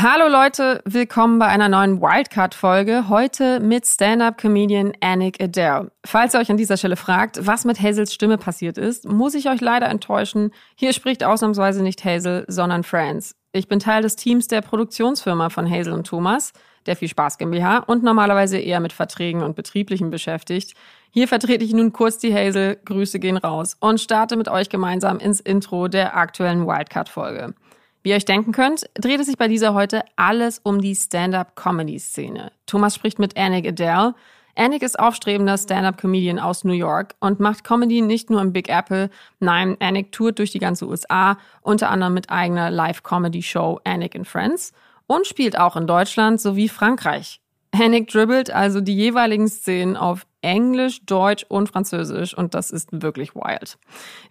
Hallo Leute, willkommen bei einer neuen Wildcard-Folge. Heute mit Stand-Up-Comedian Anik Adair. Falls ihr euch an dieser Stelle fragt, was mit Hazels Stimme passiert ist, muss ich euch leider enttäuschen. Hier spricht ausnahmsweise nicht Hazel, sondern Franz. Ich bin Teil des Teams der Produktionsfirma von Hazel und Thomas, der Viel Spaß GmbH, und normalerweise eher mit Verträgen und Betrieblichen beschäftigt. Hier vertrete ich nun kurz die Hazel, Grüße gehen raus und starte mit euch gemeinsam ins Intro der aktuellen Wildcard-Folge. Wie ihr euch denken könnt, dreht es sich bei dieser heute alles um die Stand-up-Comedy-Szene. Thomas spricht mit Anik Adele. Anik ist aufstrebender Stand-up-Comedian aus New York und macht Comedy nicht nur im Big Apple. Nein, Anik tourt durch die ganze USA, unter anderem mit eigener Live-Comedy-Show Anik and Friends und spielt auch in Deutschland sowie Frankreich. Hennig dribbelt also die jeweiligen Szenen auf Englisch, Deutsch und Französisch und das ist wirklich wild.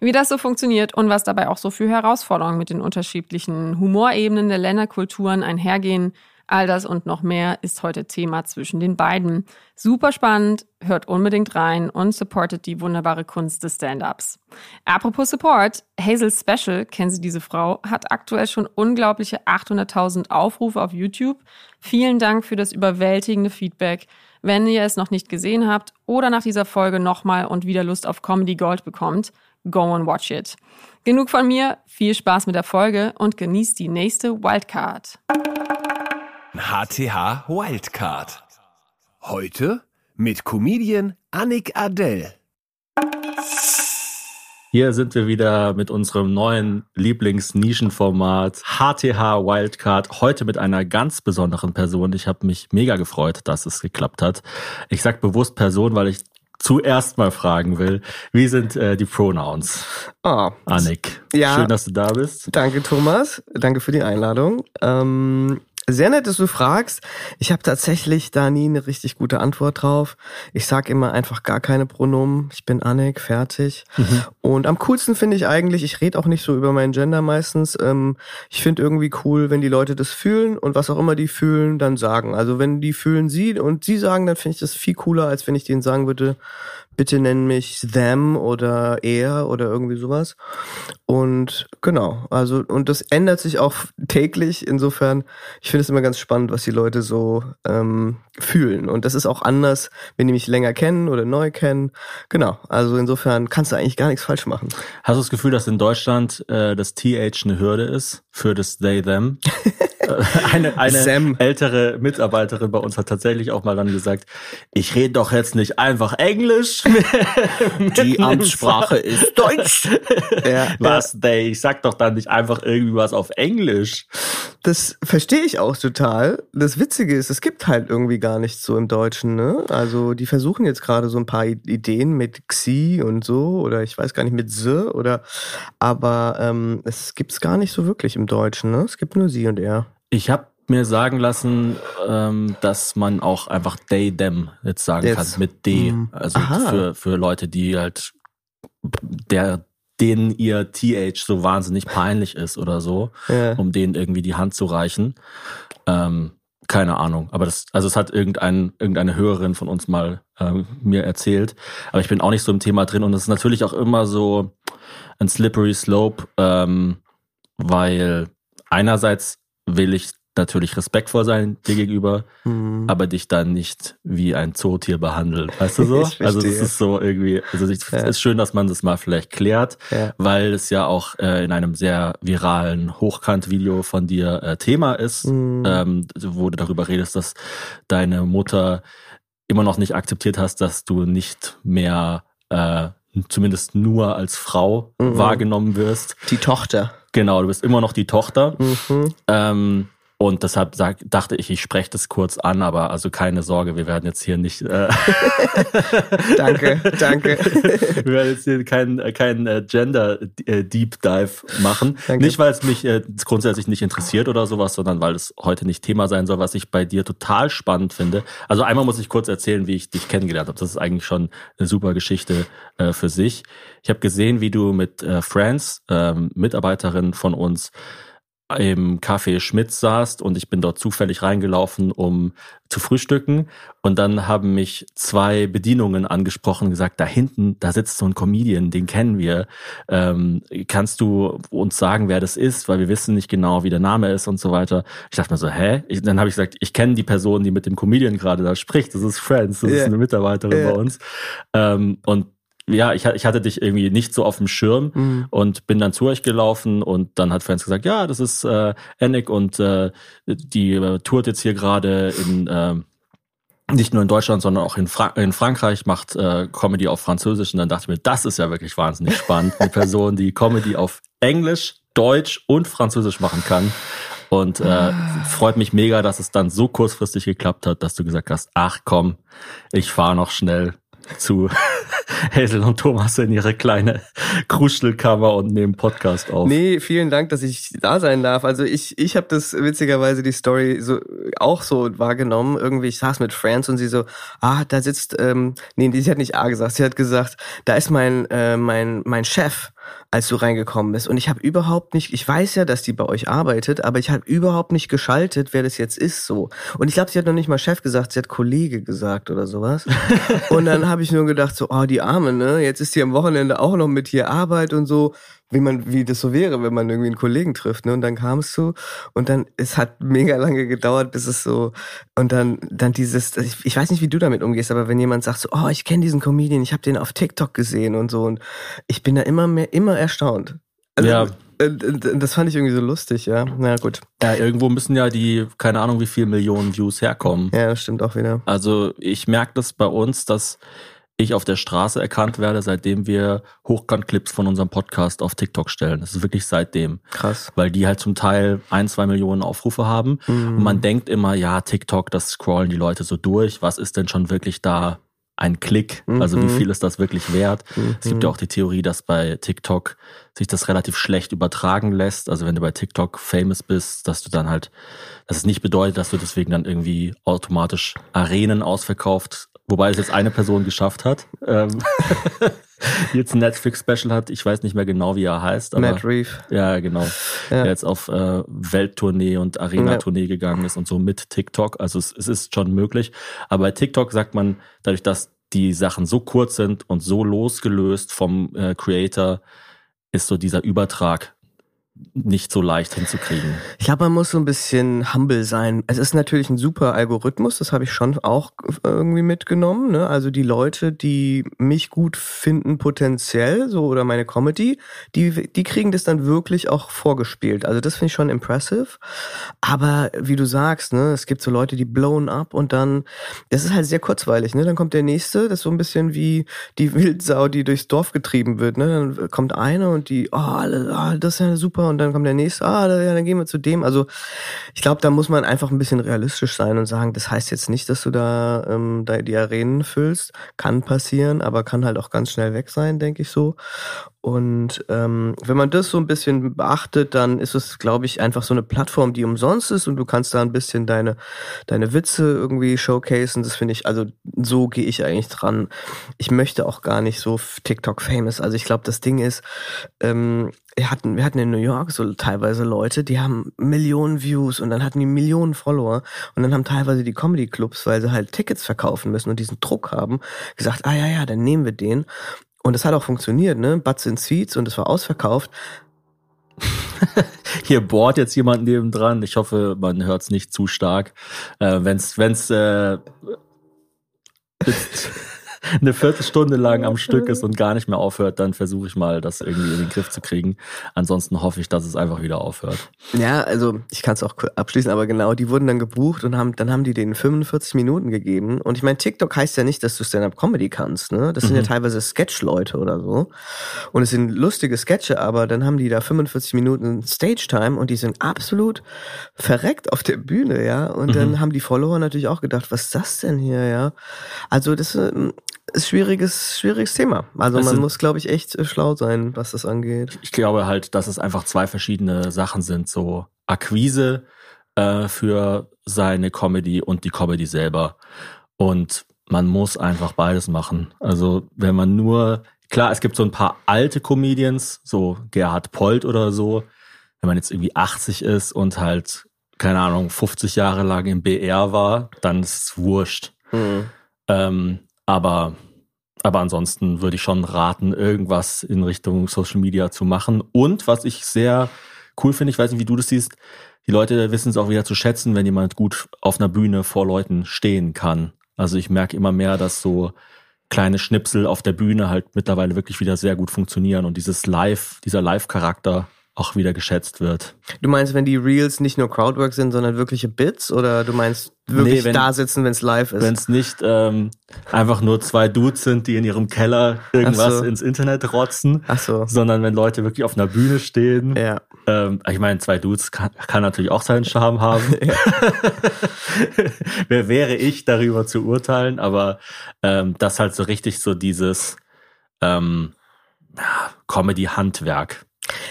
Wie das so funktioniert und was dabei auch so für Herausforderungen mit den unterschiedlichen Humorebenen der Länderkulturen einhergehen, All das und noch mehr ist heute Thema zwischen den beiden. Super spannend, hört unbedingt rein und supportet die wunderbare Kunst des Stand-ups. Apropos Support, Hazel Special, kennen Sie diese Frau, hat aktuell schon unglaubliche 800.000 Aufrufe auf YouTube. Vielen Dank für das überwältigende Feedback. Wenn ihr es noch nicht gesehen habt oder nach dieser Folge nochmal und wieder Lust auf Comedy Gold bekommt, go and watch it. Genug von mir, viel Spaß mit der Folge und genießt die nächste Wildcard. HTH Wildcard. Heute mit Comedian Annik Adel. Hier sind wir wieder mit unserem neuen Lieblingsnischenformat HTH Wildcard. Heute mit einer ganz besonderen Person. Ich habe mich mega gefreut, dass es geklappt hat. Ich sag bewusst Person, weil ich zuerst mal fragen will, wie sind äh, die Pronouns? Oh, Annik, ja, schön, dass du da bist. Danke, Thomas. Danke für die Einladung. Ähm, sehr nett, dass du fragst. Ich habe tatsächlich da nie eine richtig gute Antwort drauf. Ich sag immer einfach gar keine Pronomen. Ich bin Annik, fertig. Mhm. Und am coolsten finde ich eigentlich, ich rede auch nicht so über meinen Gender meistens. Ähm, ich finde irgendwie cool, wenn die Leute das fühlen und was auch immer die fühlen, dann sagen. Also wenn die fühlen sie und sie sagen, dann finde ich das viel cooler, als wenn ich denen sagen würde, bitte nenn mich them oder er oder irgendwie sowas. Und genau, also und das ändert sich auch täglich. Insofern, ich finde es immer ganz spannend, was die Leute so ähm, fühlen. Und das ist auch anders, wenn die mich länger kennen oder neu kennen. Genau, also insofern kannst du eigentlich gar nichts falsch machen. Hast du das Gefühl, dass in Deutschland äh, das TH eine Hürde ist für das They Them? eine eine Sam. ältere Mitarbeiterin bei uns hat tatsächlich auch mal dann gesagt, ich rede doch jetzt nicht einfach Englisch. Die Amtssprache ist Deutsch. Ja, was, they? Ich sag doch dann nicht einfach irgendwie was auf Englisch. Das verstehe ich auch total. Das Witzige ist, es gibt halt irgendwie gar nichts so im Deutschen, ne? Also die versuchen jetzt gerade so ein paar Ideen mit Xi und so oder ich weiß gar nicht mit S oder aber ähm, es gibt's gar nicht so wirklich im Deutschen, ne? Es gibt nur sie und er. Ich habe mir sagen lassen, ähm, dass man auch einfach they, them jetzt sagen jetzt. kann mit D. Mhm. Also für, für Leute, die halt der denen ihr TH so wahnsinnig peinlich ist oder so, ja. um denen irgendwie die Hand zu reichen. Ähm, keine Ahnung, aber das, also es hat irgendein, irgendeine Hörerin von uns mal ähm, mir erzählt. Aber ich bin auch nicht so im Thema drin und es ist natürlich auch immer so ein slippery slope, ähm, weil einerseits will ich natürlich respektvoll sein dir gegenüber, mhm. aber dich dann nicht wie ein Zootier behandeln. Weißt du so? also es ist so irgendwie, also es ja. ist schön, dass man das mal vielleicht klärt, ja. weil es ja auch äh, in einem sehr viralen Hochkant-Video von dir äh, Thema ist, mhm. ähm, wo du darüber redest, dass deine Mutter immer noch nicht akzeptiert hast, dass du nicht mehr äh, zumindest nur als Frau mhm. wahrgenommen wirst. Die Tochter. Genau, du bist immer noch die Tochter. Mhm. Ähm, und deshalb sag, dachte ich, ich spreche das kurz an, aber also keine Sorge, wir werden jetzt hier nicht. Äh danke, danke. wir werden jetzt hier kein, kein äh, Gender äh, Deep Dive machen. Danke. Nicht, weil es mich äh, grundsätzlich nicht interessiert oder sowas, sondern weil es heute nicht Thema sein soll, was ich bei dir total spannend finde. Also einmal muss ich kurz erzählen, wie ich dich kennengelernt habe. Das ist eigentlich schon eine super Geschichte äh, für sich. Ich habe gesehen, wie du mit äh, Franz, ähm, Mitarbeiterin von uns, im Café Schmitz saßt und ich bin dort zufällig reingelaufen, um zu frühstücken. Und dann haben mich zwei Bedienungen angesprochen und gesagt, da hinten, da sitzt so ein Comedian, den kennen wir. Ähm, kannst du uns sagen, wer das ist? Weil wir wissen nicht genau, wie der Name ist und so weiter. Ich dachte mir so, hä? Ich, dann habe ich gesagt, ich kenne die Person, die mit dem Comedian gerade da spricht. Das ist Friends, das yeah. ist eine Mitarbeiterin yeah. bei uns. Ähm, und ja, ich, ich hatte dich irgendwie nicht so auf dem Schirm mhm. und bin dann zu euch gelaufen und dann hat Friends gesagt, ja, das ist äh, Ennick und äh, die äh, tourt jetzt hier gerade in äh, nicht nur in Deutschland, sondern auch in, Fra in Frankreich, macht äh, Comedy auf Französisch und dann dachte ich mir, das ist ja wirklich wahnsinnig spannend. Eine Person, die Comedy auf Englisch, Deutsch und Französisch machen kann. Und äh, freut mich mega, dass es dann so kurzfristig geklappt hat, dass du gesagt hast, ach komm, ich fahre noch schnell zu Hazel und Thomas in ihre kleine Kruschelkammer und nehmen Podcast auf. Nee, vielen Dank, dass ich da sein darf. Also ich, ich habe das witzigerweise die Story so auch so wahrgenommen. Irgendwie, ich saß mit Franz und sie so, ah, da sitzt, ähm, nee, sie hat nicht A gesagt, sie hat gesagt, da ist mein, äh, mein, mein Chef als du reingekommen bist. Und ich habe überhaupt nicht, ich weiß ja, dass die bei euch arbeitet, aber ich habe überhaupt nicht geschaltet, wer das jetzt ist so. Und ich glaube, sie hat noch nicht mal Chef gesagt, sie hat Kollege gesagt oder sowas. und dann habe ich nur gedacht, so, oh, die Arme, ne? Jetzt ist die am Wochenende auch noch mit hier Arbeit und so wie man, wie das so wäre, wenn man irgendwie einen Kollegen trifft, ne? Und dann kamst du und dann, es hat mega lange gedauert, bis es so, und dann, dann dieses, ich, ich weiß nicht, wie du damit umgehst, aber wenn jemand sagt so, oh, ich kenne diesen Comedian, ich habe den auf TikTok gesehen und so, und ich bin da immer mehr, immer erstaunt. Also, ja. Das fand ich irgendwie so lustig, ja. Na gut. Ja, irgendwo müssen ja die, keine Ahnung, wie viel Millionen Views herkommen. Ja, das stimmt auch wieder. Also ich merke das bei uns, dass ich auf der Straße erkannt werde, seitdem wir Hochkant-Clips von unserem Podcast auf TikTok stellen. Das ist wirklich seitdem. Krass. Weil die halt zum Teil ein, zwei Millionen Aufrufe haben. Mhm. Und man denkt immer, ja, TikTok, das scrollen die Leute so durch. Was ist denn schon wirklich da ein Klick? Mhm. Also wie mhm. viel ist das wirklich wert? Mhm. Es gibt ja auch die Theorie, dass bei TikTok sich das relativ schlecht übertragen lässt. Also wenn du bei TikTok famous bist, dass du dann halt, dass es nicht bedeutet, dass du deswegen dann irgendwie automatisch Arenen ausverkauft Wobei es jetzt eine Person geschafft hat. Ähm, jetzt ein Netflix-Special hat. Ich weiß nicht mehr genau, wie er heißt. Aber, Matt Reeve. Ja, genau. Ja. Der jetzt auf äh, Welttournee und Arena-Tournee ja. gegangen ist und so mit TikTok. Also es, es ist schon möglich. Aber bei TikTok sagt man, dadurch, dass die Sachen so kurz sind und so losgelöst vom äh, Creator, ist so dieser Übertrag nicht so leicht hinzukriegen. Ich glaube, man muss so ein bisschen humble sein. Es ist natürlich ein super Algorithmus, das habe ich schon auch irgendwie mitgenommen. Ne? Also die Leute, die mich gut finden potenziell, so oder meine Comedy, die, die kriegen das dann wirklich auch vorgespielt. Also das finde ich schon impressive. Aber wie du sagst, ne, es gibt so Leute, die blown up und dann, das ist halt sehr kurzweilig. Ne? Dann kommt der nächste, das ist so ein bisschen wie die Wildsau, die durchs Dorf getrieben wird. Ne? Dann kommt eine und die, oh, das ist ja super und dann kommt der nächste, ah, ja, dann gehen wir zu dem. Also ich glaube, da muss man einfach ein bisschen realistisch sein und sagen, das heißt jetzt nicht, dass du da, ähm, da die Arenen füllst. Kann passieren, aber kann halt auch ganz schnell weg sein, denke ich so. Und ähm, wenn man das so ein bisschen beachtet, dann ist es, glaube ich, einfach so eine Plattform, die umsonst ist und du kannst da ein bisschen deine, deine Witze irgendwie showcasen. Das finde ich, also so gehe ich eigentlich dran. Ich möchte auch gar nicht so TikTok famous. Also ich glaube, das Ding ist, ähm, wir hatten, wir hatten in New York so teilweise Leute, die haben Millionen Views und dann hatten die Millionen Follower und dann haben teilweise die Comedy Clubs, weil sie halt Tickets verkaufen müssen und diesen Druck haben, gesagt, ah ja, ja, dann nehmen wir den. Und es hat auch funktioniert, ne? Butts in Seats und es war ausverkauft. Hier bohrt jetzt jemand nebendran. Ich hoffe, man hört es nicht zu stark. Äh, wenn's, wenn's äh, eine Viertelstunde lang am Stück ist und gar nicht mehr aufhört, dann versuche ich mal, das irgendwie in den Griff zu kriegen. Ansonsten hoffe ich, dass es einfach wieder aufhört. Ja, also ich kann es auch abschließen, aber genau, die wurden dann gebucht und haben, dann haben die denen 45 Minuten gegeben. Und ich meine, TikTok heißt ja nicht, dass du Stand-up-Comedy kannst, ne? Das sind mhm. ja teilweise Sketch-Leute oder so. Und es sind lustige Sketche, aber dann haben die da 45 Minuten Stage-Time und die sind absolut verreckt auf der Bühne, ja. Und mhm. dann haben die Follower natürlich auch gedacht, was ist das denn hier, ja? Also das ähm, ist schwieriges, schwieriges Thema. Also man muss, glaube ich, echt schlau sein, was das angeht. Ich glaube halt, dass es einfach zwei verschiedene Sachen sind. So Akquise äh, für seine Comedy und die Comedy selber. Und man muss einfach beides machen. Also wenn man nur, klar, es gibt so ein paar alte Comedians, so Gerhard Polt oder so, wenn man jetzt irgendwie 80 ist und halt, keine Ahnung, 50 Jahre lang im BR war, dann ist es wurscht. Mhm. Ähm, aber, aber ansonsten würde ich schon raten, irgendwas in Richtung Social Media zu machen. Und was ich sehr cool finde, ich weiß nicht, wie du das siehst, die Leute wissen es auch wieder zu schätzen, wenn jemand gut auf einer Bühne vor Leuten stehen kann. Also ich merke immer mehr, dass so kleine Schnipsel auf der Bühne halt mittlerweile wirklich wieder sehr gut funktionieren und dieses Live, dieser Live-Charakter auch wieder geschätzt wird. Du meinst, wenn die Reels nicht nur Crowdwork sind, sondern wirkliche Bits oder du meinst wirklich nee, wenn, da sitzen, wenn es live ist? Wenn es nicht ähm, einfach nur zwei Dudes sind, die in ihrem Keller irgendwas so. ins Internet rotzen, Ach so. sondern wenn Leute wirklich auf einer Bühne stehen. Ja. Ähm, ich meine, zwei Dudes kann, kann natürlich auch seinen Charme haben. Wer wäre ich, darüber zu urteilen? Aber ähm, das halt so richtig so dieses ähm, Comedy-Handwerk.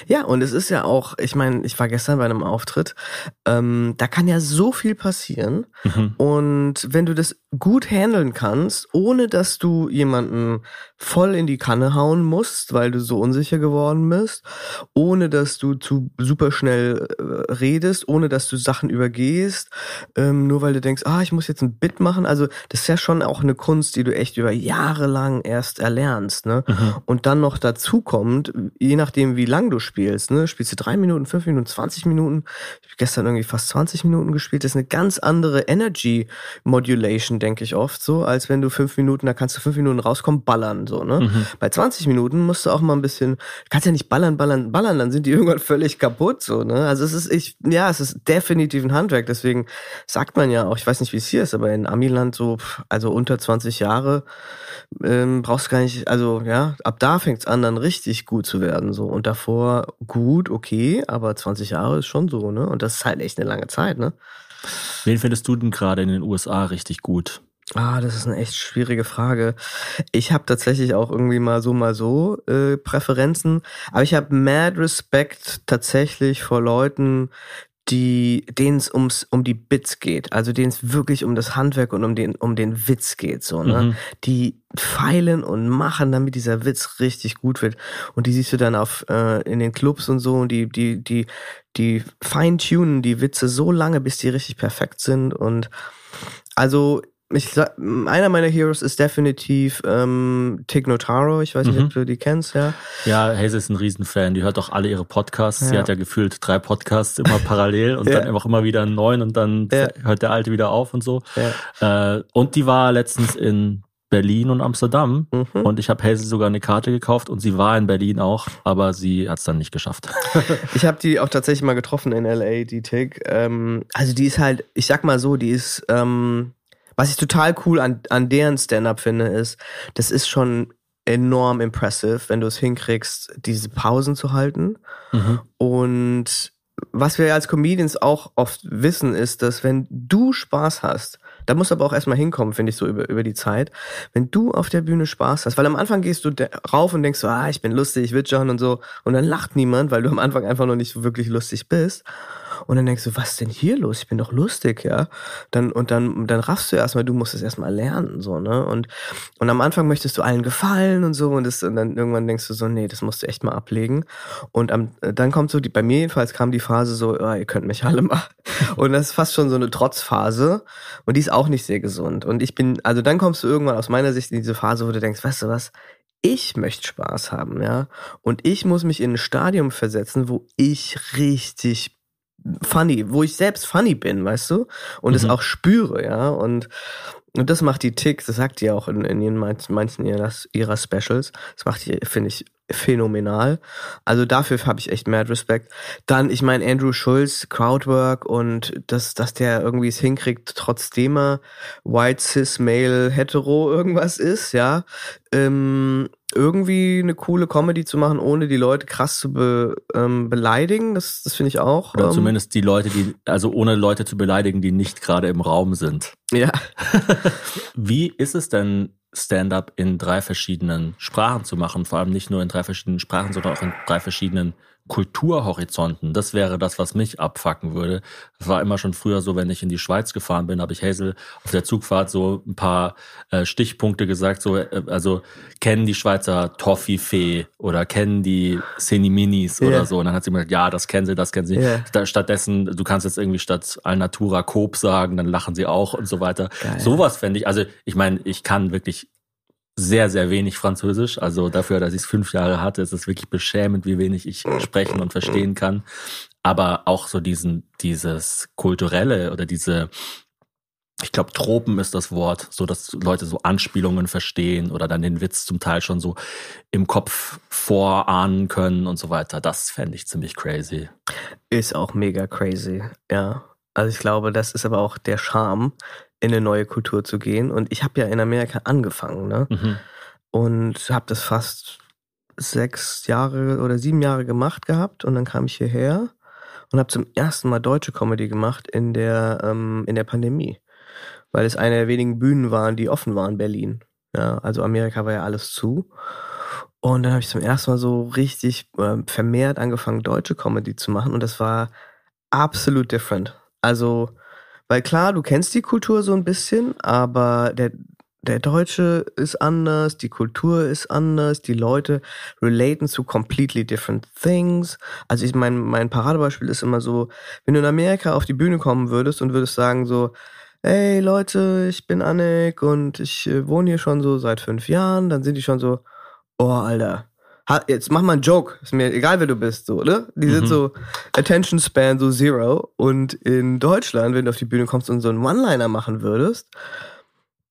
Ja, und es ist ja auch, ich meine, ich war gestern bei einem Auftritt, ähm, da kann ja so viel passieren. Mhm. Und wenn du das gut handeln kannst, ohne dass du jemanden voll in die Kanne hauen musst, weil du so unsicher geworden bist, ohne dass du zu super schnell äh, redest, ohne dass du Sachen übergehst, ähm, nur weil du denkst, ah, ich muss jetzt ein Bit machen. Also das ist ja schon auch eine Kunst, die du echt über Jahre lang erst erlernst. Ne? Mhm. Und dann noch dazu kommt, je nachdem, wie lang du spielst, ne, spielst du drei Minuten, fünf Minuten, 20 Minuten. Ich habe gestern irgendwie fast 20 Minuten gespielt. Das ist eine ganz andere Energy Modulation denke ich oft so, als wenn du fünf Minuten, da kannst du fünf Minuten rauskommen, ballern, so, ne? Mhm. Bei 20 Minuten musst du auch mal ein bisschen, du kannst ja nicht ballern, ballern, ballern, dann sind die irgendwann völlig kaputt, so, ne? Also es ist, ich, ja, es ist definitiv ein Handwerk, deswegen sagt man ja auch, ich weiß nicht, wie es hier ist, aber in Amiland so, also unter 20 Jahre, ähm, brauchst gar nicht, also, ja, ab da fängt's an, dann richtig gut zu werden, so. Und davor gut, okay, aber 20 Jahre ist schon so, ne? Und das ist halt echt eine lange Zeit, ne? Wen findest du denn gerade in den USA richtig gut? Ah, das ist eine echt schwierige Frage. Ich habe tatsächlich auch irgendwie mal so mal so äh, Präferenzen, aber ich habe mad Respekt tatsächlich vor Leuten, die denen es ums um die Bits geht, also denen es wirklich um das Handwerk und um den um den Witz geht, so ne, mhm. die feilen und machen, damit dieser Witz richtig gut wird. Und die siehst du dann auf äh, in den Clubs und so und die die die die fine tunen die Witze so lange, bis die richtig perfekt sind. Und also ich sag, einer meiner Heroes ist definitiv ähm, Tig Notaro. Ich weiß nicht, mhm. ob du die kennst, ja. Ja, Hazel ist ein Riesenfan. Die hört auch alle ihre Podcasts. Ja. Sie hat ja gefühlt drei Podcasts immer parallel und ja. dann einfach immer wieder einen neuen und dann ja. hört der alte wieder auf und so. Äh, und die war letztens in Berlin und Amsterdam mhm. und ich habe Hazel sogar eine Karte gekauft und sie war in Berlin auch, aber sie hat es dann nicht geschafft. ich habe die auch tatsächlich mal getroffen in LA, die Tig. Ähm, also die ist halt, ich sag mal so, die ist ähm, was ich total cool an, an deren Stand-up finde, ist, das ist schon enorm impressive, wenn du es hinkriegst, diese Pausen zu halten. Mhm. Und was wir als Comedians auch oft wissen, ist, dass wenn du Spaß hast, da musst du aber auch erstmal hinkommen, finde ich, so über, über die Zeit. Wenn du auf der Bühne Spaß hast, weil am Anfang gehst du rauf und denkst so, ah, ich bin lustig, ich will schon und so, und dann lacht niemand, weil du am Anfang einfach noch nicht so wirklich lustig bist. Und dann denkst du, was ist denn hier los? Ich bin doch lustig, ja. Dann, und dann, dann raffst du erstmal, du musst es erstmal lernen, so, ne? Und, und am Anfang möchtest du allen gefallen und so, und, das, und dann irgendwann denkst du so, nee, das musst du echt mal ablegen. Und am, dann kommt so, die, bei mir jedenfalls kam die Phase so, oh, ihr könnt mich alle mal. Und das ist fast schon so eine Trotzphase. Und die ist auch nicht sehr gesund. Und ich bin, also dann kommst du irgendwann aus meiner Sicht in diese Phase, wo du denkst, weißt du was, ich möchte Spaß haben, ja. Und ich muss mich in ein Stadium versetzen, wo ich richtig funny, wo ich selbst funny bin, weißt du? Und es mhm. auch spüre, ja. Und, und das macht die Tick, das sagt die auch in, in ihren, manchen ihrer, ihrer Specials. Das macht die, finde ich, phänomenal. Also dafür habe ich echt mad Respekt. Dann, ich meine, Andrew Schulz, Crowdwork und dass, dass der irgendwie es hinkriegt, trotzdem er white, cis, male, hetero irgendwas ist, ja. Ähm, irgendwie eine coole Comedy zu machen, ohne die Leute krass zu be, ähm, beleidigen, das, das finde ich auch. Oder ähm, zumindest die Leute, die, also ohne Leute zu beleidigen, die nicht gerade im Raum sind. Ja. Wie ist es denn, Stand-up in drei verschiedenen Sprachen zu machen? Vor allem nicht nur in drei verschiedenen Sprachen, sondern auch in drei verschiedenen Kulturhorizonten, das wäre das, was mich abfacken würde. Das war immer schon früher so, wenn ich in die Schweiz gefahren bin, habe ich Hazel auf der Zugfahrt so ein paar äh, Stichpunkte gesagt, so äh, also kennen die Schweizer Toffifee oder kennen die Seniminis yeah. oder so. Und dann hat sie mir gesagt, ja, das kennen sie, das kennen sie. Yeah. Stattdessen, du kannst jetzt irgendwie statt Alnatura Coop sagen, dann lachen sie auch und so weiter. Geil. Sowas fände ich, also ich meine, ich kann wirklich sehr, sehr wenig Französisch. Also dafür, dass ich es fünf Jahre hatte, ist es wirklich beschämend, wie wenig ich sprechen und verstehen kann. Aber auch so diesen, dieses kulturelle oder diese, ich glaube, Tropen ist das Wort, so dass Leute so Anspielungen verstehen oder dann den Witz zum Teil schon so im Kopf vorahnen können und so weiter. Das fände ich ziemlich crazy. Ist auch mega crazy, ja. Also ich glaube, das ist aber auch der Charme, in eine neue Kultur zu gehen. Und ich habe ja in Amerika angefangen, ne? Mhm. Und habe das fast sechs Jahre oder sieben Jahre gemacht gehabt. Und dann kam ich hierher und habe zum ersten Mal deutsche Comedy gemacht in der, ähm, in der Pandemie. Weil es eine der wenigen Bühnen waren, die offen waren, Berlin. Ja, also Amerika war ja alles zu. Und dann habe ich zum ersten Mal so richtig äh, vermehrt angefangen, deutsche Comedy zu machen. Und das war absolut different. Also weil klar, du kennst die Kultur so ein bisschen, aber der, der Deutsche ist anders, die Kultur ist anders, die Leute relaten zu completely different things. Also ich mein, mein Paradebeispiel ist immer so, wenn du in Amerika auf die Bühne kommen würdest und würdest sagen so, hey Leute, ich bin Annik und ich äh, wohne hier schon so seit fünf Jahren, dann sind die schon so, oh Alter, jetzt mach mal einen Joke, ist mir egal, wer du bist, so, oder? Die mhm. sind so Attention Span so zero. Und in Deutschland, wenn du auf die Bühne kommst und so einen One-Liner machen würdest,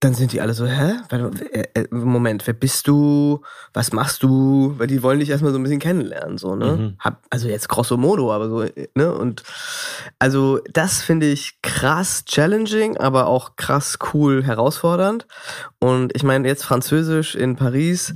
dann sind die alle so, hä? Äh, äh, Moment, wer bist du? Was machst du? Weil die wollen dich erstmal so ein bisschen kennenlernen, so, ne? Mhm. Hab, also jetzt grosso modo, aber so, ne? Und also das finde ich krass challenging, aber auch krass cool herausfordernd. Und ich meine, jetzt Französisch in Paris,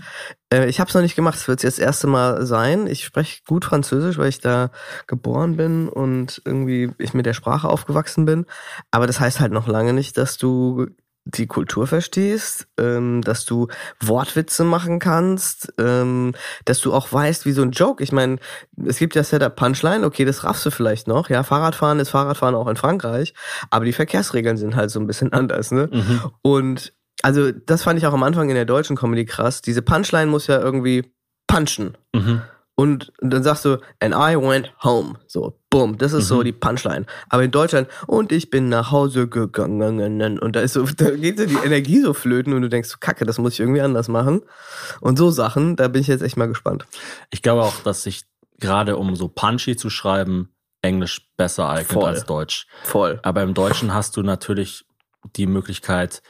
äh, ich habe es noch nicht gemacht, es wird jetzt das erste Mal sein. Ich spreche gut Französisch, weil ich da geboren bin und irgendwie ich mit der Sprache aufgewachsen bin. Aber das heißt halt noch lange nicht, dass du die Kultur verstehst, ähm, dass du Wortwitze machen kannst, ähm, dass du auch weißt, wie so ein Joke. Ich meine, es gibt ja Setup Punchline, okay, das raffst du vielleicht noch. Ja, Fahrradfahren ist Fahrradfahren auch in Frankreich, aber die Verkehrsregeln sind halt so ein bisschen anders, ne? Mhm. Und also das fand ich auch am Anfang in der deutschen Comedy krass. Diese Punchline muss ja irgendwie punchen. Mhm. Und dann sagst du, and I went home. So, boom, das ist mhm. so die Punchline. Aber in Deutschland, und ich bin nach Hause gegangen. Und da ist so, da geht so die Energie so flöten und du denkst, Kacke, das muss ich irgendwie anders machen. Und so Sachen, da bin ich jetzt echt mal gespannt. Ich glaube auch, dass sich gerade um so punchy zu schreiben, Englisch besser eignet Voll. als Deutsch. Voll. Aber im Deutschen hast du natürlich die Möglichkeit,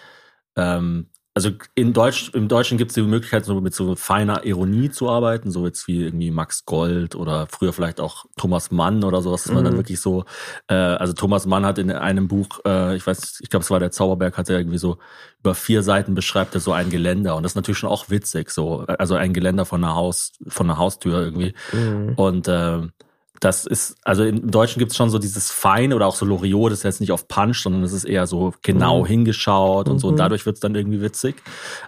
ähm, also in Deutsch, im Deutschen gibt es die Möglichkeit, so mit so feiner Ironie zu arbeiten, so jetzt wie irgendwie Max Gold oder früher vielleicht auch Thomas Mann oder sowas, dass man dann mhm. wirklich so, äh, also Thomas Mann hat in einem Buch, äh, ich weiß, ich glaube, es war der Zauberberg, hat er irgendwie so über vier Seiten beschreibt er so ein Geländer und das ist natürlich schon auch witzig, so, also ein Geländer von einer Haus, von einer Haustür irgendwie. Mhm. Und äh, das ist, also im Deutschen gibt es schon so dieses Fein oder auch so Loriot, das ist jetzt nicht auf Punch, sondern es ist eher so genau mhm. hingeschaut und so und mhm. dadurch wird es dann irgendwie witzig.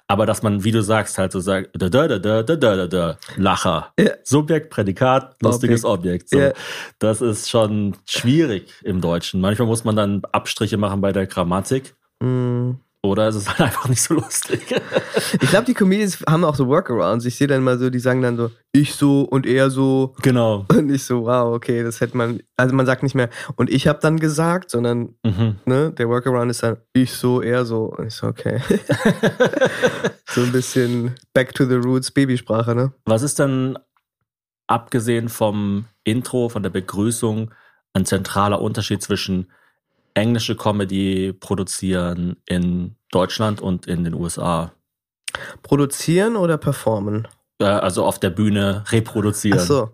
Aber dass man, wie du sagst, halt so sagt, da, da, da, da, da, da, da, Lacher. Ja. Subjekt, Prädikat, lustiges Objekt. So. Ja. Das ist schon schwierig im Deutschen. Manchmal muss man dann Abstriche machen bei der Grammatik. Mhm. Oder ist es halt einfach nicht so lustig? ich glaube, die Comedians haben auch so Workarounds. Ich sehe dann mal so, die sagen dann so, ich so und er so. Genau. Und ich so, wow, okay, das hätte man, also man sagt nicht mehr, und ich habe dann gesagt, sondern, mhm. ne, der Workaround ist dann, ich so, er so. Und ich so, okay. so ein bisschen back to the roots Babysprache, ne? Was ist dann, abgesehen vom Intro, von der Begrüßung, ein zentraler Unterschied zwischen englische Comedy produzieren in Deutschland und in den USA. Produzieren oder performen? also auf der Bühne reproduzieren. Ach so.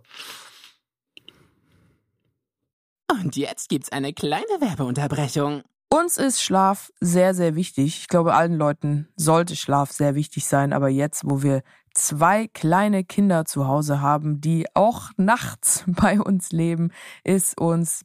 Und jetzt gibt's eine kleine Werbeunterbrechung. Uns ist Schlaf sehr, sehr wichtig. Ich glaube, allen Leuten sollte Schlaf sehr wichtig sein. Aber jetzt, wo wir zwei kleine Kinder zu Hause haben, die auch nachts bei uns leben, ist uns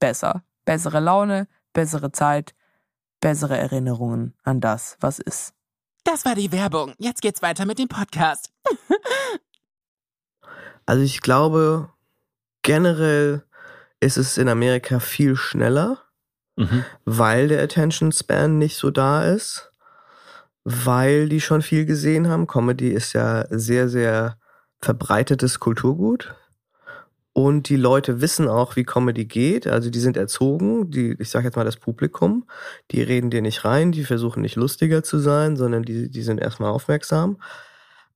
besser. Bessere Laune, bessere Zeit, bessere Erinnerungen an das, was ist. Das war die Werbung. Jetzt geht's weiter mit dem Podcast. also ich glaube, generell ist es in Amerika viel schneller, mhm. weil der Attention Span nicht so da ist, weil die schon viel gesehen haben. Comedy ist ja sehr, sehr verbreitetes Kulturgut. Und die Leute wissen auch, wie Comedy geht. Also die sind erzogen, die, ich sage jetzt mal das Publikum, die reden dir nicht rein, die versuchen nicht lustiger zu sein, sondern die, die sind erstmal aufmerksam.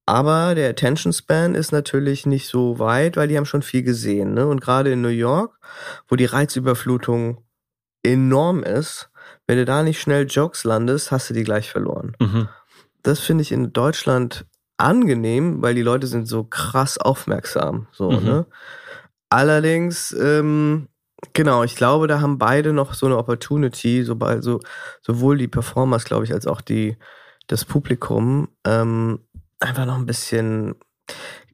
Aber der Attention Span ist natürlich nicht so weit, weil die haben schon viel gesehen. Ne? Und gerade in New York, wo die Reizüberflutung enorm ist, wenn du da nicht schnell Jokes landest, hast du die gleich verloren. Mhm. Das finde ich in Deutschland angenehm, weil die Leute sind so krass aufmerksam. So, mhm. ne? Allerdings, ähm, genau, ich glaube, da haben beide noch so eine Opportunity, sobald so, sowohl die Performers, glaube ich, als auch die, das Publikum, ähm, einfach noch ein bisschen,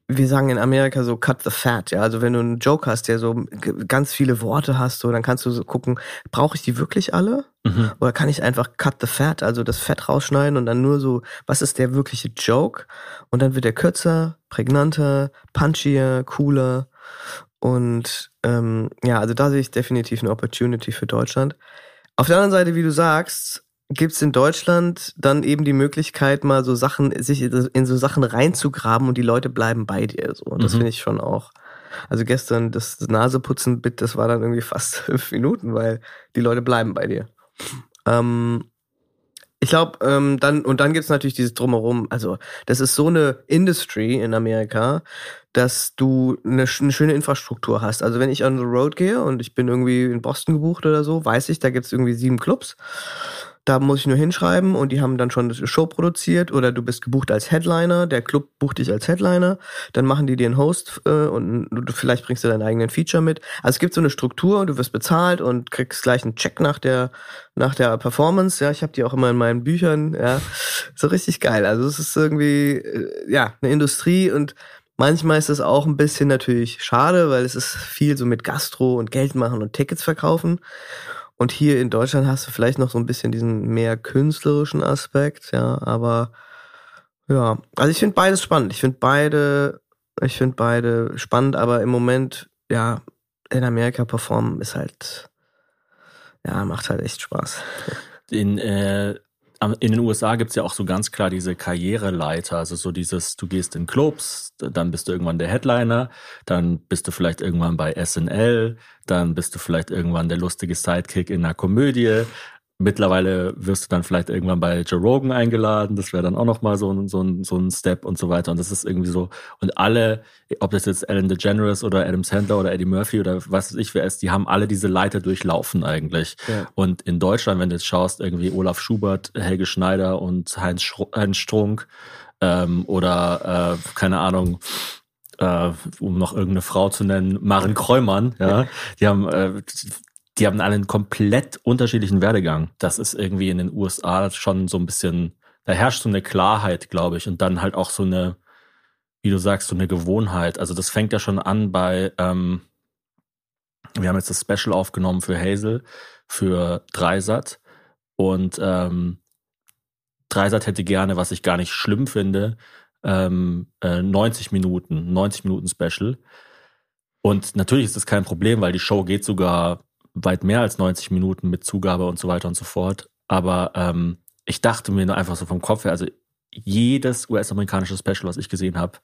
wir sagen in Amerika so cut the fat, ja. Also wenn du einen Joke hast, der so ganz viele Worte hast, so, dann kannst du so gucken, brauche ich die wirklich alle? Mhm. Oder kann ich einfach cut the fat, also das Fett rausschneiden und dann nur so, was ist der wirkliche Joke? Und dann wird er kürzer, prägnanter, punchier, cooler. Und ähm, ja, also da sehe ich definitiv eine Opportunity für Deutschland. Auf der anderen Seite, wie du sagst, gibt es in Deutschland dann eben die Möglichkeit, mal so Sachen, sich in so Sachen reinzugraben und die Leute bleiben bei dir. So. Und das mhm. finde ich schon auch. Also gestern das Naseputzen-Bit, das war dann irgendwie fast fünf Minuten, weil die Leute bleiben bei dir. Ähm, ich glaube, ähm, dann, und dann gibt's natürlich dieses Drumherum. Also, das ist so eine Industry in Amerika, dass du eine, eine, schöne Infrastruktur hast. Also, wenn ich on the road gehe und ich bin irgendwie in Boston gebucht oder so, weiß ich, da gibt's irgendwie sieben Clubs. Da muss ich nur hinschreiben und die haben dann schon eine Show produziert oder du bist gebucht als Headliner, der Club bucht dich als Headliner, dann machen die dir einen Host äh, und du, vielleicht bringst du deinen eigenen Feature mit. Also es gibt so eine Struktur, du wirst bezahlt und kriegst gleich einen Check nach der nach der Performance. Ja, ich habe die auch immer in meinen Büchern. Ja, so richtig geil. Also es ist irgendwie äh, ja eine Industrie und Manchmal ist es auch ein bisschen natürlich schade, weil es ist viel so mit Gastro und Geld machen und Tickets verkaufen. Und hier in Deutschland hast du vielleicht noch so ein bisschen diesen mehr künstlerischen Aspekt, ja, aber ja, also ich finde beides spannend. Ich finde beide, ich finde beide spannend, aber im Moment, ja, in Amerika performen ist halt, ja, macht halt echt Spaß. In, äh, in den USA gibt's ja auch so ganz klar diese Karriereleiter, also so dieses, du gehst in Clubs, dann bist du irgendwann der Headliner, dann bist du vielleicht irgendwann bei SNL, dann bist du vielleicht irgendwann der lustige Sidekick in einer Komödie, Mittlerweile wirst du dann vielleicht irgendwann bei Joe Rogan eingeladen. Das wäre dann auch nochmal so ein, so, ein, so ein Step und so weiter. Und das ist irgendwie so. Und alle, ob das jetzt Ellen DeGeneres oder Adam Sandler oder Eddie Murphy oder was weiß ich wer ist, die haben alle diese Leiter durchlaufen eigentlich. Ja. Und in Deutschland, wenn du jetzt schaust, irgendwie Olaf Schubert, Helge Schneider und Heinz, Sch Heinz Strunk ähm, oder äh, keine Ahnung, äh, um noch irgendeine Frau zu nennen, Maren Kräumann, ja, die haben äh, die haben alle einen komplett unterschiedlichen Werdegang. Das ist irgendwie in den USA schon so ein bisschen, da herrscht so eine Klarheit, glaube ich, und dann halt auch so eine, wie du sagst, so eine Gewohnheit. Also das fängt ja schon an bei, ähm, wir haben jetzt das Special aufgenommen für Hazel, für Dreisat und ähm, Dreisat hätte gerne, was ich gar nicht schlimm finde, ähm, äh, 90 Minuten, 90 Minuten Special. Und natürlich ist das kein Problem, weil die Show geht sogar weit mehr als 90 Minuten mit Zugabe und so weiter und so fort. Aber ähm, ich dachte mir nur einfach so vom Kopf her, also jedes US-amerikanische Special, was ich gesehen habe,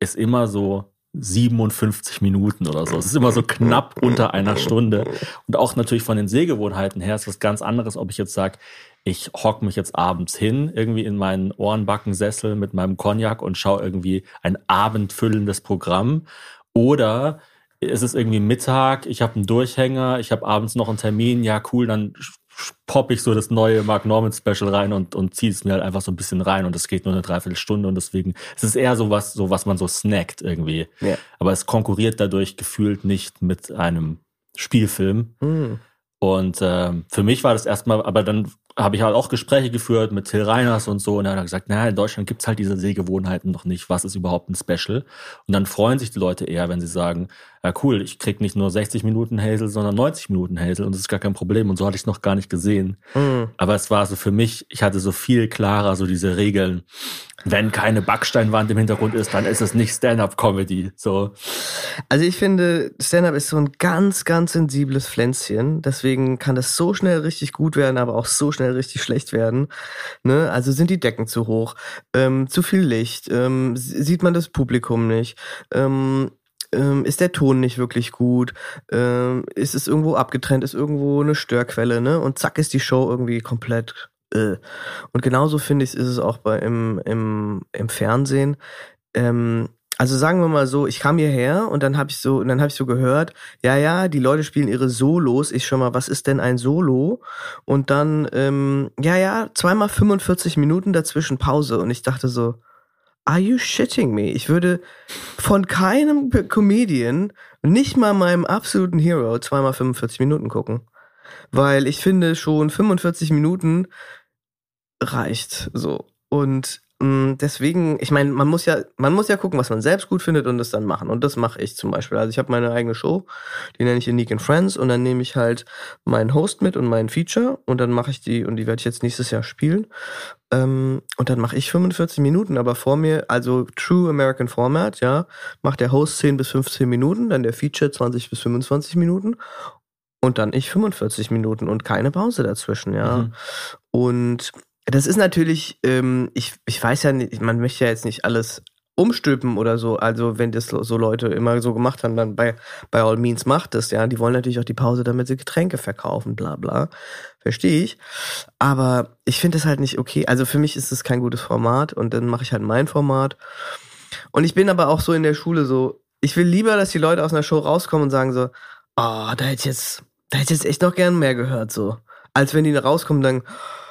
ist immer so 57 Minuten oder so. Es ist immer so knapp unter einer Stunde. Und auch natürlich von den Sehgewohnheiten her ist was ganz anderes, ob ich jetzt sage, ich hock mich jetzt abends hin, irgendwie in meinen Ohrenbackensessel mit meinem Cognac und schaue irgendwie ein abendfüllendes Programm. Oder es ist irgendwie Mittag, ich habe einen Durchhänger, ich habe abends noch einen Termin, ja cool, dann popp ich so das neue Mark Norman Special rein und, und ziehe es mir halt einfach so ein bisschen rein und es geht nur eine Dreiviertelstunde und deswegen, es ist eher so was, so was man so snackt irgendwie. Ja. Aber es konkurriert dadurch gefühlt nicht mit einem Spielfilm. Mhm. Und äh, für mich war das erstmal, aber dann habe ich halt auch Gespräche geführt mit Till Reiners und so und er hat gesagt, naja, in Deutschland gibt's halt diese Sehgewohnheiten noch nicht. Was ist überhaupt ein Special? Und dann freuen sich die Leute eher, wenn sie sagen, ja cool, ich krieg nicht nur 60 Minuten Hazel, sondern 90 Minuten Hazel und das ist gar kein Problem. Und so hatte ich es noch gar nicht gesehen. Mhm. Aber es war so für mich, ich hatte so viel klarer so diese Regeln. Wenn keine Backsteinwand im Hintergrund ist, dann ist es nicht Stand-up-Comedy. So. Also ich finde, Stand-up ist so ein ganz, ganz sensibles Pflänzchen. Deswegen kann das so schnell richtig gut werden, aber auch so schnell richtig schlecht werden. Ne? Also sind die Decken zu hoch, ähm, zu viel Licht, ähm, sieht man das Publikum nicht. Ähm, ähm, ist der Ton nicht wirklich gut, ähm, ist es irgendwo abgetrennt, ist irgendwo eine Störquelle, ne? Und zack ist die Show irgendwie komplett. Äh. Und genauso finde ich, ist es auch bei im, im, im Fernsehen. Ähm, also sagen wir mal so, ich kam hierher und dann habe ich so, und dann habe ich so gehört, ja, ja, die Leute spielen ihre Solos. Ich schon mal, was ist denn ein Solo? Und dann, ähm, ja, ja, zweimal 45 Minuten dazwischen Pause. Und ich dachte so, Are you shitting me? Ich würde von keinem Comedian, nicht mal meinem absoluten Hero, zweimal 45 Minuten gucken. Weil ich finde schon 45 Minuten reicht so. Und deswegen, ich meine, man muss ja, man muss ja gucken, was man selbst gut findet und das dann machen. Und das mache ich zum Beispiel. Also ich habe meine eigene Show, die nenne ich Unique and Friends und dann nehme ich halt meinen Host mit und meinen Feature und dann mache ich die und die werde ich jetzt nächstes Jahr spielen. Ähm, und dann mache ich 45 Minuten, aber vor mir, also True American Format, ja, macht der Host 10 bis 15 Minuten, dann der Feature 20 bis 25 Minuten und dann ich 45 Minuten und keine Pause dazwischen, ja. Mhm. Und das ist natürlich, ähm, ich, ich weiß ja nicht, man möchte ja jetzt nicht alles umstülpen oder so. Also wenn das so Leute immer so gemacht haben, dann bei, bei All Means macht das, ja. Die wollen natürlich auch die Pause, damit sie Getränke verkaufen, bla bla. Verstehe ich. Aber ich finde es halt nicht okay. Also für mich ist es kein gutes Format und dann mache ich halt mein Format. Und ich bin aber auch so in der Schule so, ich will lieber, dass die Leute aus einer Show rauskommen und sagen so, ah, oh, da hätte ich jetzt, da hätte ich jetzt echt noch gern mehr gehört, so. Als wenn die da rauskommen und Oh,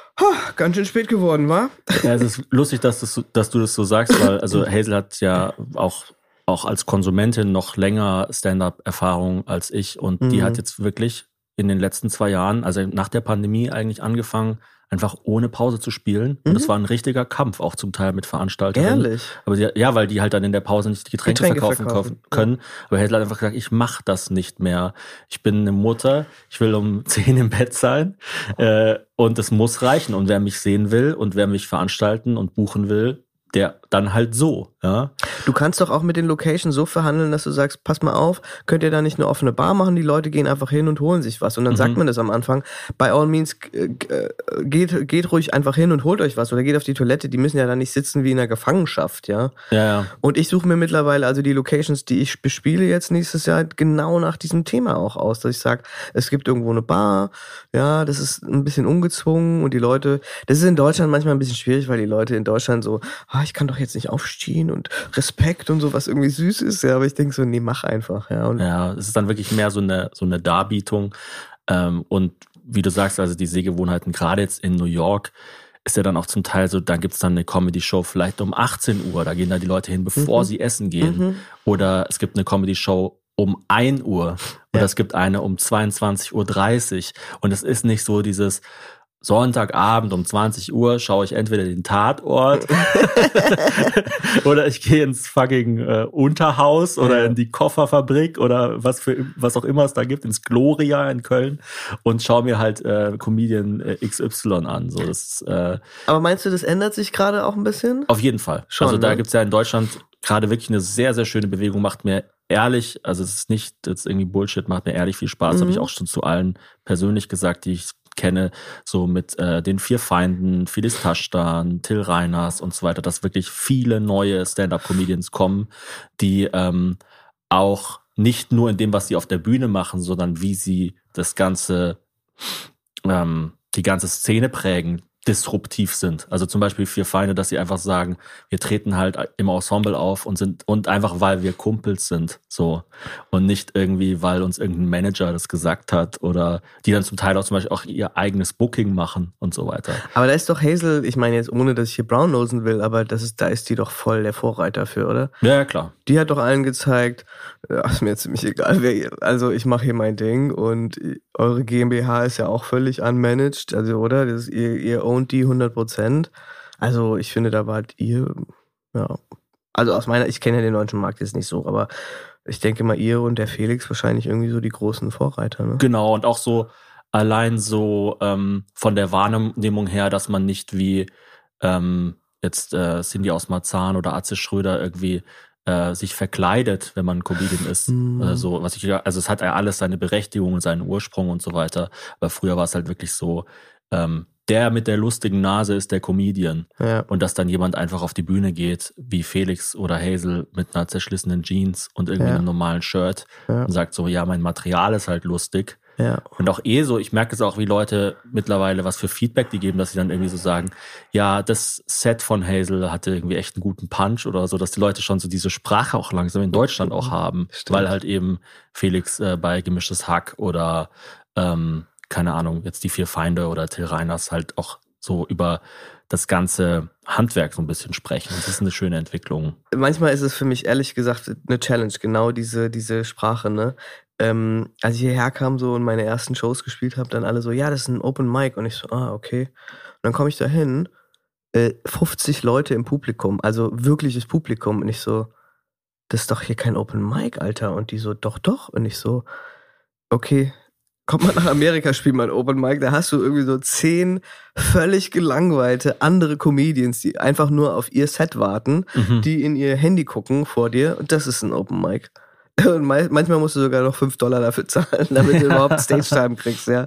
ganz schön spät geworden, war? Ja, es ist lustig, dass, das, dass du das so sagst, weil also Hazel hat ja auch auch als Konsumentin noch länger Stand-up-Erfahrung als ich und mhm. die hat jetzt wirklich in den letzten zwei Jahren, also nach der Pandemie eigentlich angefangen, einfach ohne Pause zu spielen. Und das mhm. war ein richtiger Kampf, auch zum Teil mit Veranstaltern. Ehrlich? Aber die, ja, weil die halt dann in der Pause nicht die Getränke, Getränke verkaufen, verkaufen, können. Ja. Aber er hat einfach gesagt, ich mach das nicht mehr. Ich bin eine Mutter, ich will um zehn im Bett sein äh, und es muss reichen. Und wer mich sehen will und wer mich veranstalten und buchen will, der dann halt so, ja. Du kannst doch auch mit den Locations so verhandeln, dass du sagst, pass mal auf, könnt ihr da nicht eine offene Bar machen, die Leute gehen einfach hin und holen sich was und dann mhm. sagt man das am Anfang, by all means äh, geht geht ruhig einfach hin und holt euch was oder geht auf die Toilette, die müssen ja da nicht sitzen wie in der Gefangenschaft, ja. Ja, ja. Und ich suche mir mittlerweile also die Locations, die ich bespiele jetzt nächstes Jahr genau nach diesem Thema auch aus, dass ich sage, es gibt irgendwo eine Bar, ja, das ist ein bisschen ungezwungen und die Leute, das ist in Deutschland manchmal ein bisschen schwierig, weil die Leute in Deutschland so, ah, ich kann doch jetzt nicht aufstehen und Respekt und so, was irgendwie süß ist, ja, aber ich denke so, nee, mach einfach, ja. Und ja, es ist dann wirklich mehr so eine, so eine Darbietung. Ähm, und wie du sagst, also die Sehgewohnheiten, gerade jetzt in New York, ist ja dann auch zum Teil so, dann gibt's dann eine Comedy-Show vielleicht um 18 Uhr, da gehen da die Leute hin, bevor mhm. sie essen gehen. Mhm. Oder es gibt eine Comedy-Show um 1 Uhr oder ja. es gibt eine um 22.30 Uhr. Und es ist nicht so dieses, Sonntagabend um 20 Uhr schaue ich entweder den Tatort oder ich gehe ins fucking äh, Unterhaus oder ja. in die Kofferfabrik oder was für was auch immer es da gibt, ins Gloria in Köln und schaue mir halt äh, Comedian äh, XY an. So, das, äh, Aber meinst du, das ändert sich gerade auch ein bisschen? Auf jeden Fall. Schon, also da ne? gibt's ja in Deutschland gerade wirklich eine sehr, sehr schöne Bewegung, macht mir ehrlich, also es ist nicht jetzt irgendwie Bullshit, macht mir ehrlich viel Spaß, mhm. habe ich auch schon zu allen persönlich gesagt, die ich kenne, so mit äh, den vier Feinden, Felix Taschdan, Till Reiners und so weiter, dass wirklich viele neue Stand-up-Comedians kommen, die ähm, auch nicht nur in dem, was sie auf der Bühne machen, sondern wie sie das ganze, ähm, die ganze Szene prägen, disruptiv sind. Also zum Beispiel vier Feinde, dass sie einfach sagen, wir treten halt im Ensemble auf und sind und einfach weil wir Kumpels sind, so und nicht irgendwie, weil uns irgendein Manager das gesagt hat oder die dann zum Teil auch zum Beispiel auch ihr eigenes Booking machen und so weiter. Aber da ist doch Hazel, ich meine jetzt ohne, dass ich hier Brownnosen will, aber das ist, da ist die doch voll der Vorreiter für, oder? Ja, klar. Die hat doch allen gezeigt, ja, ist mir ziemlich egal, wer, also ich mache hier mein Ding und eure GmbH ist ja auch völlig unmanaged, also oder? Das, ihr, ihr ownt die 100 Prozent. Also ich finde, da wart ihr, ja, also aus meiner, ich kenne ja den deutschen Markt jetzt nicht so, aber ich denke mal, ihr und der Felix wahrscheinlich irgendwie so die großen Vorreiter. Ne? Genau, und auch so allein so ähm, von der Wahrnehmung her, dass man nicht wie ähm, jetzt äh, Cindy aus Marzahn oder Atze Schröder irgendwie äh, sich verkleidet, wenn man Comedian ist. Mhm. Also, was ich, also es hat ja alles seine Berechtigung und seinen Ursprung und so weiter. Aber früher war es halt wirklich so, ähm, der mit der lustigen Nase ist der Comedian. Ja. Und dass dann jemand einfach auf die Bühne geht, wie Felix oder Hazel mit einer zerschlissenen Jeans und irgendwie ja. einem normalen Shirt ja. und sagt so, ja, mein Material ist halt lustig. Ja. Und auch eh so, ich merke es auch, wie Leute mittlerweile was für Feedback die geben, dass sie dann irgendwie so sagen, ja, das Set von Hazel hatte irgendwie echt einen guten Punch oder so, dass die Leute schon so diese Sprache auch langsam in Deutschland auch haben, Stimmt. weil halt eben Felix äh, bei Gemischtes Hack oder ähm, keine Ahnung, jetzt die vier Feinde oder Till Reiners halt auch so über das ganze Handwerk so ein bisschen sprechen. Das ist eine schöne Entwicklung. Manchmal ist es für mich ehrlich gesagt eine Challenge, genau diese, diese Sprache, ne? ähm, als ich hierher kam so und meine ersten Shows gespielt habe, dann alle so, ja, das ist ein Open Mic. Und ich so, ah, okay. Und dann komme ich da hin, äh, 50 Leute im Publikum, also wirkliches Publikum. Und ich so, das ist doch hier kein Open Mic, Alter. Und die so, doch, doch. Und ich so, okay, kommt mal nach Amerika, spielt mal ein Open Mic, da hast du irgendwie so zehn völlig gelangweilte andere Comedians, die einfach nur auf ihr Set warten, mhm. die in ihr Handy gucken vor dir und das ist ein Open Mic. Und manchmal musst du sogar noch fünf Dollar dafür zahlen, damit du überhaupt Stage-Time kriegst, ja.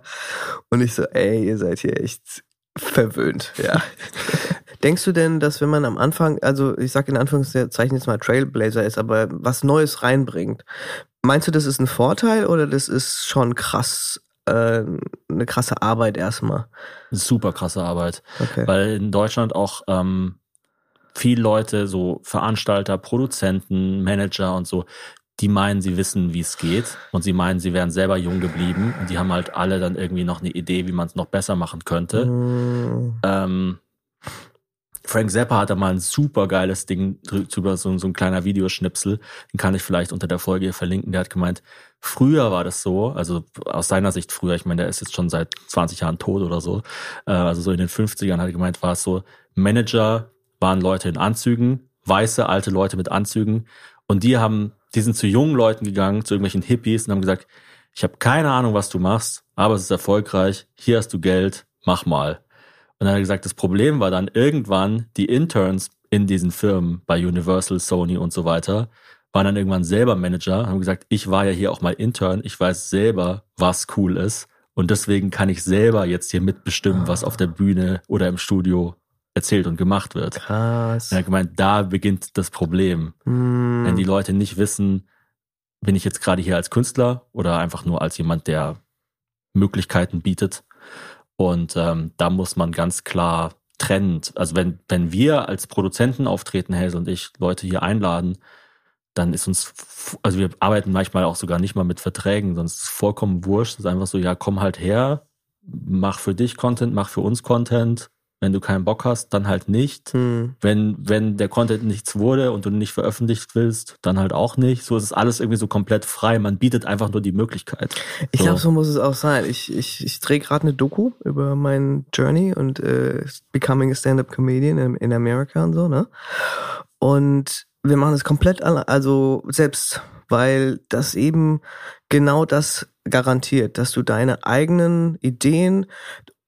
Und ich so, ey, ihr seid hier echt verwöhnt, ja. Denkst du denn, dass wenn man am Anfang, also ich sag in Anführungszeichen jetzt mal Trailblazer ist, aber was Neues reinbringt, meinst du, das ist ein Vorteil oder das ist schon krass, äh, eine krasse Arbeit erstmal? Super krasse Arbeit. Okay. Weil in Deutschland auch ähm, viele Leute, so Veranstalter, Produzenten, Manager und so, die meinen, sie wissen, wie es geht und sie meinen, sie wären selber jung geblieben und die haben halt alle dann irgendwie noch eine Idee, wie man es noch besser machen könnte. Mm. Ähm, Frank Zappa hat da mal ein super geiles Ding drüber, so, so ein kleiner Videoschnipsel, den kann ich vielleicht unter der Folge hier verlinken. Der hat gemeint, früher war das so, also aus seiner Sicht früher, ich meine, der ist jetzt schon seit 20 Jahren tot oder so, äh, also so in den 50ern hat er gemeint, war es so, Manager waren Leute in Anzügen, weiße alte Leute mit Anzügen und die haben die sind zu jungen Leuten gegangen, zu irgendwelchen Hippies und haben gesagt, ich habe keine Ahnung, was du machst, aber es ist erfolgreich, hier hast du Geld, mach mal. Und dann hat er gesagt, das Problem war dann irgendwann, die Interns in diesen Firmen, bei Universal, Sony und so weiter, waren dann irgendwann selber Manager, haben gesagt, ich war ja hier auch mal Intern, ich weiß selber, was cool ist. Und deswegen kann ich selber jetzt hier mitbestimmen, was auf der Bühne oder im Studio erzählt und gemacht wird. Krass. Er hat gemeint, da beginnt das Problem. Hm. Wenn die Leute nicht wissen, bin ich jetzt gerade hier als Künstler oder einfach nur als jemand, der Möglichkeiten bietet. Und ähm, da muss man ganz klar trennen. Also wenn, wenn wir als Produzenten auftreten, Hazel und ich, Leute hier einladen, dann ist uns, also wir arbeiten manchmal auch sogar nicht mal mit Verträgen, sonst ist es vollkommen wurscht. Es ist einfach so, ja, komm halt her, mach für dich Content, mach für uns Content, wenn du keinen Bock hast, dann halt nicht. Hm. Wenn, wenn der Content nichts wurde und du nicht veröffentlicht willst, dann halt auch nicht. So ist es alles irgendwie so komplett frei. Man bietet einfach nur die Möglichkeit. Ich So. glaube, so muss es auch sein. Ich, ich, ich drehe gerade eine Doku über mein Journey und äh, Becoming a Stand-Up Comedian in, in Amerika und so, ne? Und wir machen es komplett alle, also selbst, weil das eben genau das garantiert, dass du deine eigenen Ideen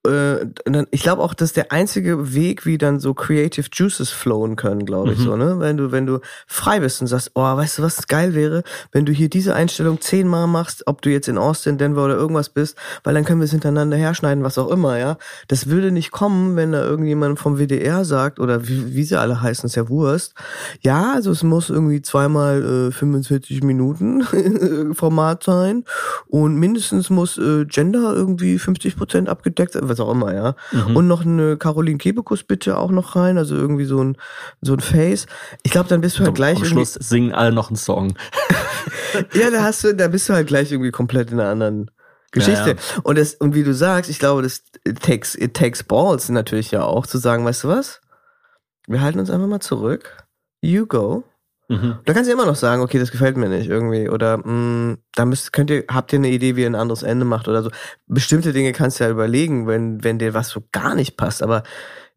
äh, ich glaube auch, das ist der einzige Weg, wie dann so Creative Juices flowen können, glaube ich, Mhm. so, ne? Wenn du, wenn du frei bist und sagst, oh, weißt du, was geil wäre, wenn du hier diese Einstellung zehnmal machst, ob du jetzt in Austin, Denver oder irgendwas bist, weil dann können wir es hintereinander herschneiden, was auch immer, ja. Das würde nicht kommen, wenn da irgendjemand vom WDR sagt, oder wie, wie sie alle heißen, ist ja Wurst. Ja, also es muss irgendwie zweimal äh, 45 Minuten Format sein und mindestens muss äh, Gender irgendwie 50 Prozent abgedeckt sein, was auch immer, ja. Mhm. Und noch eine Caroline Kebekus bitte auch noch rein, also irgendwie so ein so ein Face. Ich glaube, dann bist du halt gleich Am Schluss singen alle noch einen Song. ja, da hast du, da bist du halt gleich irgendwie komplett in einer anderen Geschichte. Ja, Und das und wie du sagst, ich glaube, das it takes it takes balls natürlich ja auch zu sagen, weißt du was? Wir halten uns einfach mal zurück. You go. Mhm. Da kannst du immer noch sagen, okay, das gefällt mir nicht irgendwie. Oder mh, da müsst, könnt ihr, habt ihr eine Idee, wie ihr ein anderes Ende macht oder so. Bestimmte Dinge kannst du ja überlegen, wenn, wenn dir was so gar nicht passt. Aber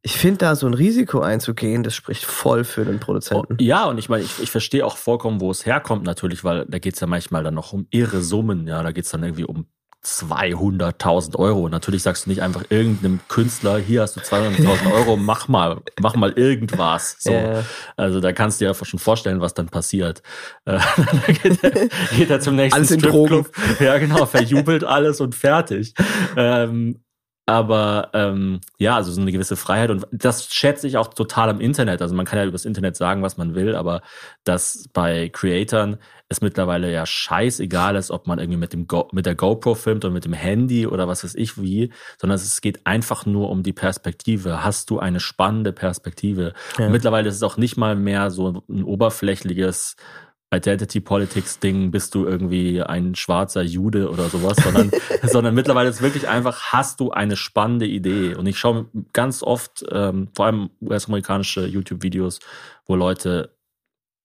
ich finde da so ein Risiko einzugehen, das spricht voll für den Oh, Produzenten. ja, und ich meine, ich, ich verstehe auch vollkommen, wo es herkommt natürlich, weil da geht's ja manchmal dann noch um irre Summen, ja, da geht's dann irgendwie um 200.000 Euro. Natürlich sagst du nicht einfach irgendeinem Künstler, hier hast du 200.000 Euro, mach mal, mach mal irgendwas. So. Ja. Also da kannst du dir schon vorstellen, was dann passiert. Äh, dann geht, er, geht er zum nächsten Alles in Stripclub. Ja, genau, verjubelt alles und fertig. Ähm, aber ähm, ja, also so eine gewisse Freiheit und das schätze ich auch total am Internet. Also man kann ja übers Internet sagen, was man will, aber dass bei Creatoren es mittlerweile ja scheißegal ist, ob man irgendwie mit dem Go mit der GoPro filmt oder mit dem Handy oder was weiß ich wie, sondern es geht einfach nur um die Perspektive. Hast du eine spannende Perspektive? Ja. Und mittlerweile ist es auch nicht mal mehr so ein oberflächliches Identity Politics Ding, bist du irgendwie ein schwarzer Jude oder sowas, sondern, sondern mittlerweile ist wirklich einfach, hast du eine spannende Idee. Und ich schaue ganz oft, ähm, vor allem US-amerikanische YouTube-Videos, wo Leute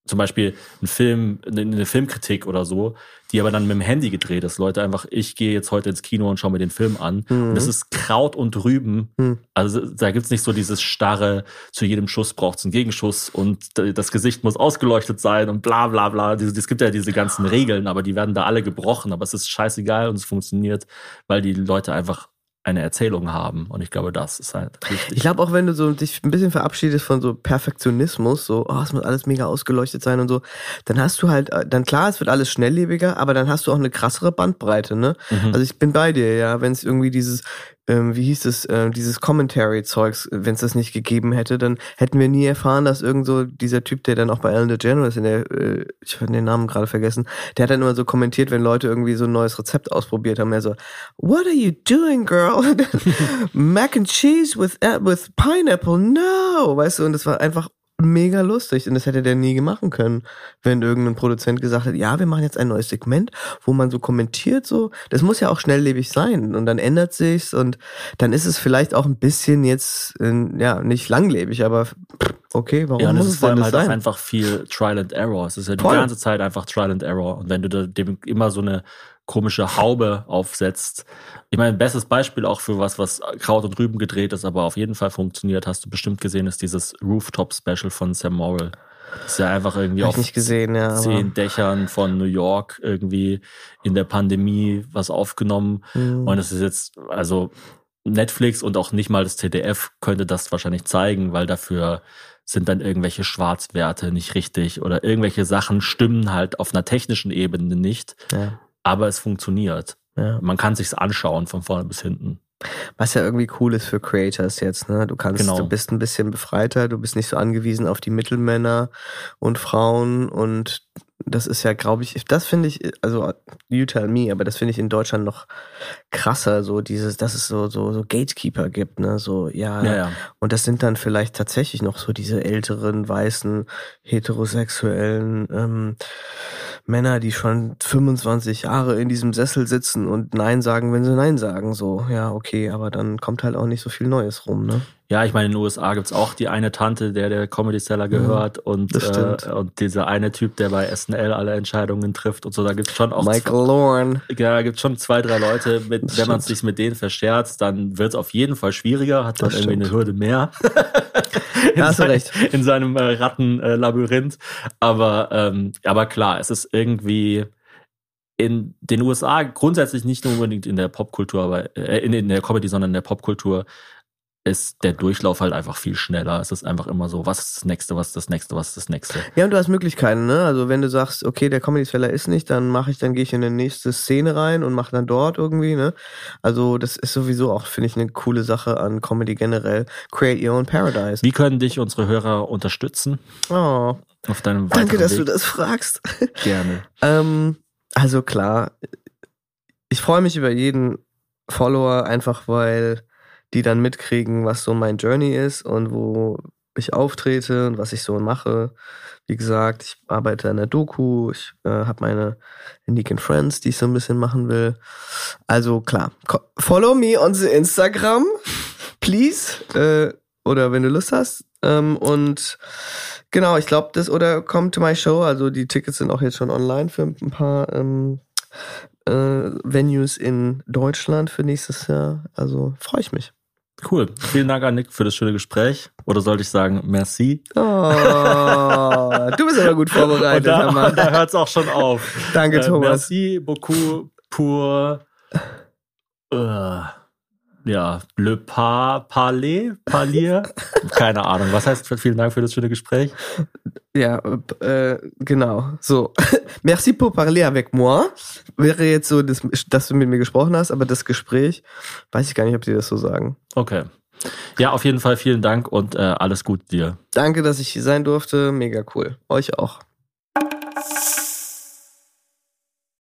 zum Beispiel einen Film, eine eine Filmkritik oder so, die aber dann mit dem Handy gedreht ist. Leute einfach, ich gehe jetzt heute ins Kino und schaue mir den Film an. Mhm. Und das ist Kraut und Rüben. Mhm. Also da gibt's nicht so dieses starre, zu jedem Schuss braucht's einen Gegenschuss und das Gesicht muss ausgeleuchtet sein und bla bla bla. Es gibt ja diese ganzen Regeln, aber die werden da alle gebrochen. Aber es ist scheißegal und es funktioniert, weil die Leute einfach eine Erzählung haben. Und ich glaube, das ist halt wichtig. Ich glaube auch, wenn du so dich ein bisschen verabschiedest von so Perfektionismus, so, oh, es muss alles mega ausgeleuchtet sein und so, dann hast du halt, äh, dann klar, es wird alles schnelllebiger, aber dann hast du auch eine krassere Bandbreite, ne? Mhm. Also ich bin bei dir, ja, wenn es irgendwie dieses, ähm, wie hieß es, äh, dieses Commentary-Zeugs, wenn es das nicht gegeben hätte, dann hätten wir nie erfahren, dass irgend so dieser Typ, der dann auch bei Ellen DeGeneres in der, äh, ich habe den Namen gerade vergessen, der hat dann immer so kommentiert, wenn Leute irgendwie so ein neues Rezept ausprobiert haben, er so, what are you doing, girl? Mac and cheese with, uh, with pineapple, no! Weißt du, und das war einfach mega lustig und das hätte der nie machen können, wenn irgendein Produzent gesagt hat, ja, wir machen jetzt ein neues Segment, wo man so kommentiert so, das muss ja auch schnelllebig sein und dann ändert sich's und dann ist es vielleicht auch ein bisschen jetzt, äh, ja, nicht langlebig, aber okay, warum Ja, muss es vor allem halt sein? einfach viel Trial and Error. Es ist ja die Voll. ganze Zeit einfach Trial and Error. Und wenn du da dem immer so eine komische Haube aufsetzt, ich meine, bestes Beispiel auch für was, was Kraut und Rüben gedreht ist, aber auf jeden Fall funktioniert, hast du bestimmt gesehen, ist dieses Rooftop-Special von Sam Morrill. Ist ja einfach irgendwie auf gesehen, ja. zehn Dächern von New York irgendwie in der Pandemie was aufgenommen. Mhm. Und es ist jetzt, also Netflix und auch nicht mal das ZDF könnte das wahrscheinlich zeigen, weil dafür sind dann irgendwelche Schwarzwerte nicht richtig oder irgendwelche Sachen stimmen halt auf einer technischen Ebene nicht. Ja. Aber es funktioniert. Ja. Man kann sich's anschauen von vorne bis hinten. Was ja irgendwie cool ist für Creators jetzt, ne? Du kannst, genau. du bist ein bisschen befreiter, du bist nicht so angewiesen auf die Mittelmänner und Frauen und das ist ja, glaube ich, das finde ich, also you tell me, aber das finde ich in Deutschland noch krasser, so dieses, dass es so, so, so Gatekeeper gibt, ne, so, ja, ja, ja. Und das sind dann vielleicht tatsächlich noch so diese älteren, weißen, heterosexuellen ähm, Männer, die schon 25 Jahre in diesem Sessel sitzen und Nein sagen, wenn sie Nein sagen, so, ja, okay, aber dann kommt halt auch nicht so viel Neues rum, ne? Ja, ich meine, in den USA gibt's auch die eine Tante, der der Comedy Seller gehört mhm, und, äh, und dieser eine Typ, der bei SNL alle Entscheidungen trifft und so. Da gibt's schon auch Michael Lorne. Ja, gibt's schon zwei, drei Leute, mit, das wenn man sich mit denen verscherzt, dann wird's auf jeden Fall schwieriger, hat man irgendwie eine Hürde mehr. in, Hast sein, recht. in seinem äh, Rattenlabyrinth. Aber, ähm, aber klar, es ist irgendwie in den USA grundsätzlich nicht nur unbedingt in der Popkultur, aber äh, in, in der Comedy, sondern in der Popkultur ist der Durchlauf halt einfach viel schneller. Es ist einfach immer so, was ist das nächste, was ist das nächste, was ist das nächste. Ja, und du hast Möglichkeiten, ne? Also wenn du sagst, okay, der Comedy Seller ist nicht, dann mache ich, dann gehe ich in eine nächste Szene rein und mache dann dort irgendwie, ne? Also das ist sowieso auch, finde ich, eine coole Sache an Comedy generell. Create your own paradise. Wie können dich unsere Hörer unterstützen? Oh. Auf deinem Danke, dass Weg? du das fragst. Gerne. ähm, also klar, ich freue mich über jeden Follower, einfach weil die dann mitkriegen, was so mein Journey ist und wo ich auftrete und was ich so mache. Wie gesagt, ich arbeite an der Doku, ich äh, habe meine Unique Friends, die ich so ein bisschen machen will. Also klar, follow me on the Instagram, please. Äh, oder wenn du Lust hast. Ähm, und genau, ich glaube, das oder come to my show. Also die Tickets sind auch jetzt schon online für ein paar ähm, äh, Venues in Deutschland für nächstes Jahr. Also freue ich mich. Cool. Vielen Dank an Nick für das schöne Gespräch. Oder sollte ich sagen, merci? Oh, du bist aber gut vorbereitet, und da, da hört es auch schon auf. Danke, äh, Thomas. Merci beaucoup pour äh, ja, Le Pas Parler, Parlier. Keine Ahnung. Was heißt vielen Dank für das schöne Gespräch? Ja, äh, genau. So. Merci pour parler avec moi. Wäre jetzt so, das, dass du mit mir gesprochen hast, aber das Gespräch, weiß ich gar nicht, ob die das so sagen. Okay. Ja, auf jeden Fall vielen Dank und äh, alles Gute dir. Danke, dass ich hier sein durfte. Mega cool. Euch auch.